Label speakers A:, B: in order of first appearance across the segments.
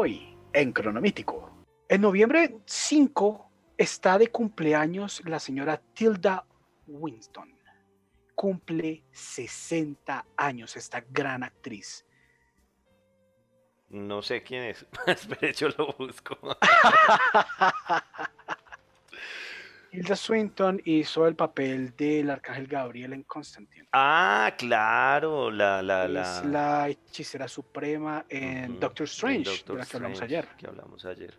A: Hoy, en Cronomítico. En noviembre 5 está de cumpleaños la señora Tilda Winston. Cumple 60 años esta gran actriz.
B: No sé quién es. Espere, yo lo busco.
A: Tilda Swinton hizo el papel del arcángel Gabriel en Constantine.
B: Ah, claro, la, la,
A: Es
B: la.
A: la hechicera suprema en Doctor Strange,
B: Doctor
A: de la que hablamos
B: Strange,
A: ayer.
B: Que hablamos ayer.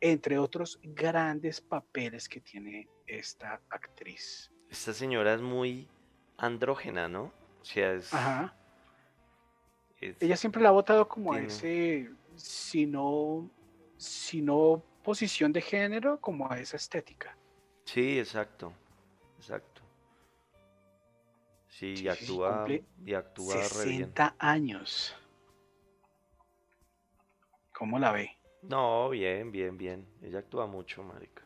A: Entre otros grandes papeles que tiene esta actriz.
B: Esta señora es muy andrógena, ¿no? O sea, es.
A: Ajá.
B: es-
A: Ella siempre la ha votado como a ese, si no, si no posición de género, como a esa estética.
B: Sí, exacto. Exacto. Sí, y actúa, y actúa re bien.
A: 60 años. ¿Cómo la ve?
B: No, bien, bien, bien. Ella actúa mucho, marica.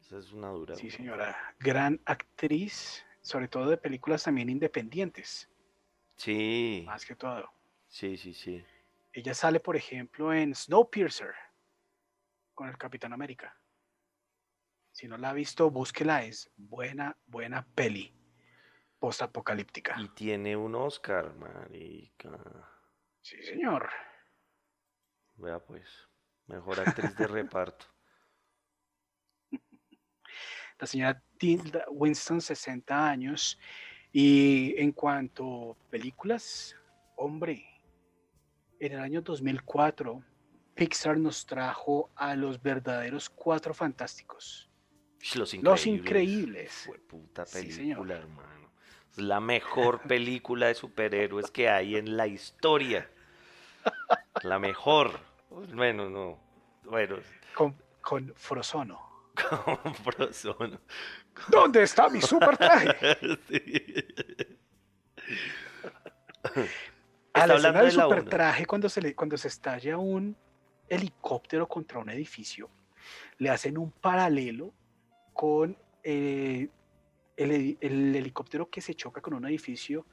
B: Esa es una dura.
A: Sí, señora. Gran actriz, sobre todo de películas también independientes,
B: Sí,
A: más que todo.
B: sí, sí, sí.
A: Ella sale, por ejemplo, en Snowpiercer con el Capitán América. Si no la ha visto, búsquela, es buena, buena peli postapocalíptica.
B: Y tiene un Oscar, marica.
A: Sí, señor.
B: Vea pues, mejor actriz de reparto.
A: La señora Tilda Winston, 60 años. Y en cuanto a películas, hombre, en el año 2004, Pixar nos trajo a los verdaderos cuatro fantásticos.
B: Los Increíbles.
A: Los Increíbles.
B: Fue puta
A: Sí,
B: película, hermano. Es la mejor película de superhéroes que hay en la historia. La mejor. Bueno, no. Bueno,
A: Con, con Frozono.
B: con Frozono.
A: ¿Dónde está mi super traje?
B: Sí.
A: A la escena
B: hablando
A: del
B: de
A: super traje, cuando se, le, cuando se estalla un helicóptero contra un edificio, le hacen un paralelo con eh, el, heli- el helicóptero que se choca con un edificio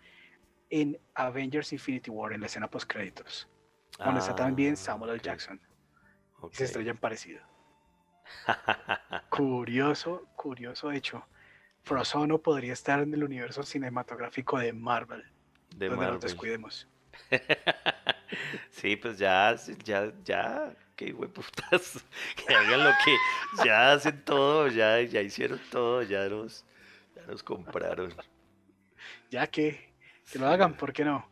A: en Avengers Infinity War, en la escena post créditos, donde está también
B: Ah,
A: Samuel L. Jackson. Y
B: ok.
A: se estrellan parecido. Curioso, curioso hecho. Frozono podría estar en el universo cinematográfico de Marvel,
B: De
A: donde nos
B: Marvel.
A: descuidemos.
B: Sí, pues ya, ya, ya, qué hueputas, que hagan lo que, ya hacen todo, ya, ya hicieron todo, ya nos, ya nos compraron.
A: Ya que, que lo hagan, ¿por qué no?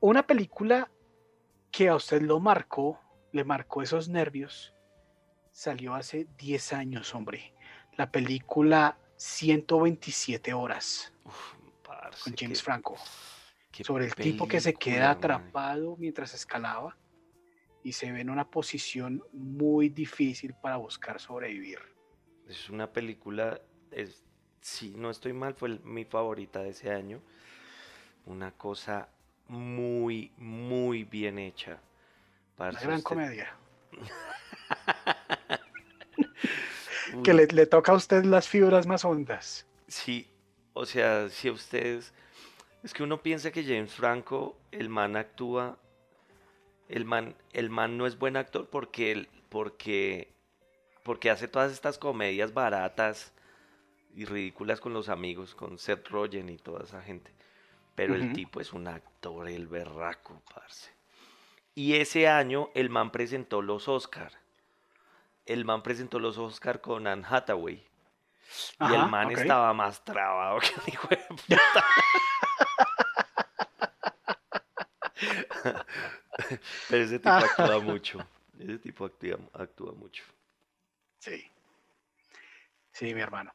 A: Una película que a usted lo marcó, le marcó esos nervios, salió hace 10 años, hombre. La película 127 horas
B: Parce,
A: con James
B: qué-
A: Franco.
B: qué
A: sobre el tipo que se queda
B: man.
A: atrapado mientras escalaba y se ve en una posición muy difícil para buscar sobrevivir.
B: Es una película, es, si no estoy mal, fue el- mi favorita de ese año. Una cosa muy, muy bien hecha.
A: Una
B: Parce,
A: gran
B: usted-
A: comedia. Que le, le toca a usted las fibras más hondas.
B: Sí, o sea, si ustedes... Es que uno piensa que James Franco, el man actúa... El man, el man no es buen actor porque, él- porque, porque hace todas estas comedias baratas y ridículas con los amigos, con Seth Rogen y toda esa gente. Pero el tipo es un actor, el berraco, parce. Y ese año el man presentó los Oscar. El man presentó los Oscar con Anne Hathaway. Y el man estaba más trabado que un hijo de puta. Pero ese tipo actúa mucho. Ese tipo actúa, actúa mucho.
A: Sí. Sí, mi hermano.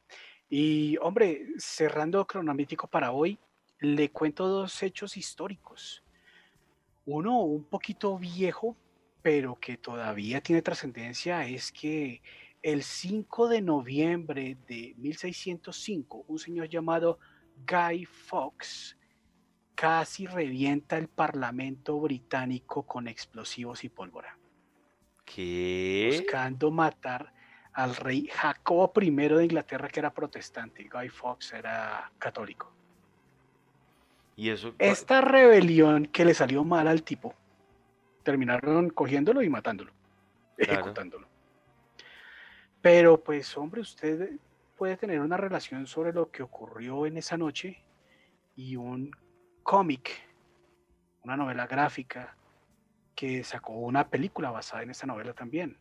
A: Y hombre, cerrando cronológico para hoy, le cuento dos hechos históricos. Uno un poquito viejo, pero que todavía tiene trascendencia, es que el 5 de noviembre de 1605, un señor llamado Guy Fawkes casi revienta el Parlamento británico con explosivos y pólvora
B: ¿Qué?
A: buscando matar al rey Jacobo I de Inglaterra, que era protestante. Guy Fawkes era católico.
B: Y eso.
A: Esta rebelión que le salió mal al tipo terminaron cogiéndolo y matándolo, ejecutándolo. Pero pues hombre, usted puede tener una relación sobre lo que ocurrió en esa noche y un cómic, una novela gráfica que sacó una película basada en esa novela también.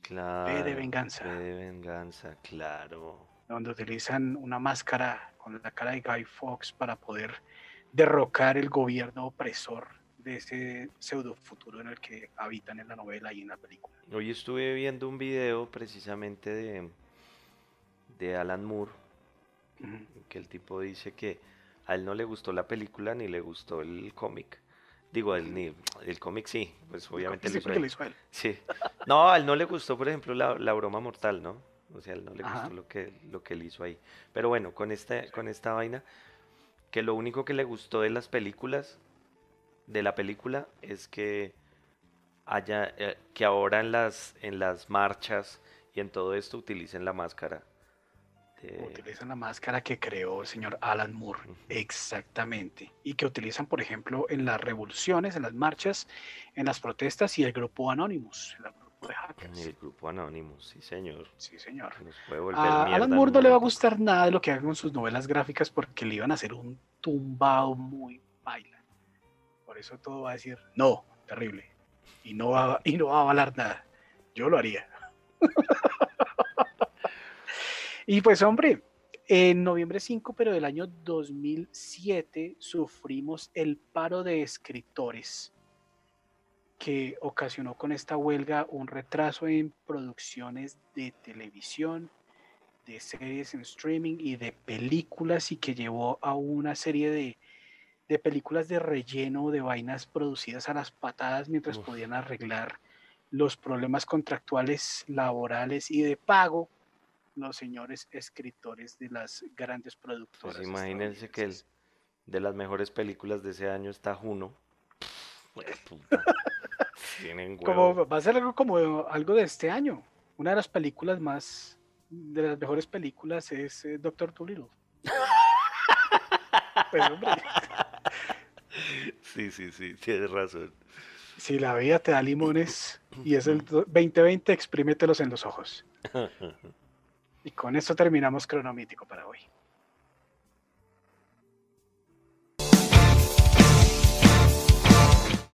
B: Claro.
A: de venganza.
B: de venganza, claro.
A: Donde utilizan una máscara con la cara de Guy Fawkes para poder derrocar el gobierno opresor de ese pseudo futuro en el que habitan en la novela y en la película.
B: Hoy estuve viendo un video precisamente de, de Alan Moore, que el tipo dice que a él no le gustó la película ni le gustó el cómic. Digo, el, el cómic sí, pues obviamente
A: sí,
B: lo hizo, él. Sí. No, a él no le gustó, por ejemplo, la, la broma mortal, ¿no? O sea, a él no le gustó lo que, lo que él hizo ahí. Pero bueno, con esta, con esta vaina, que lo único que le gustó de las películas, de la película, es que haya, eh, que ahora en las, en las marchas y en todo esto utilicen la máscara
A: Utilizan la máscara que creó el señor Alan Moore, exactamente. Y que utilizan, por ejemplo, en las revoluciones, en las marchas, en las protestas y el grupo Anonymous, el grupo de hackers.
B: El grupo Anonymous, sí señor.
A: Sí señor. a Alan Moore no le va a gustar nada de lo que hagan con sus novelas gráficas porque le iban a hacer un tumbado muy baila. Por eso todo va a decir, no, terrible. Y no va, y no va a avalar nada. Yo lo haría. Y pues hombre, en noviembre 5, pero del año 2007, sufrimos el paro de escritores que ocasionó con esta huelga un retraso en producciones de televisión, de series en streaming y de películas y que llevó a una serie de, películas de relleno de vainas producidas a las patadas mientras podían arreglar los problemas contractuales, laborales y de pago los señores escritores de las grandes productoras.
B: Pues imagínense que el, de las mejores películas de ese año está Juno.
A: Tienen como, va a ser algo como algo de este año. Una de las películas más, de las mejores películas es eh, Doctor Dolittle.
B: Pues, sí, sí, sí, tienes razón.
A: Si la vida te da limones y es el 2020, exprímetelos en los ojos. Y con esto terminamos Cronomítico para hoy.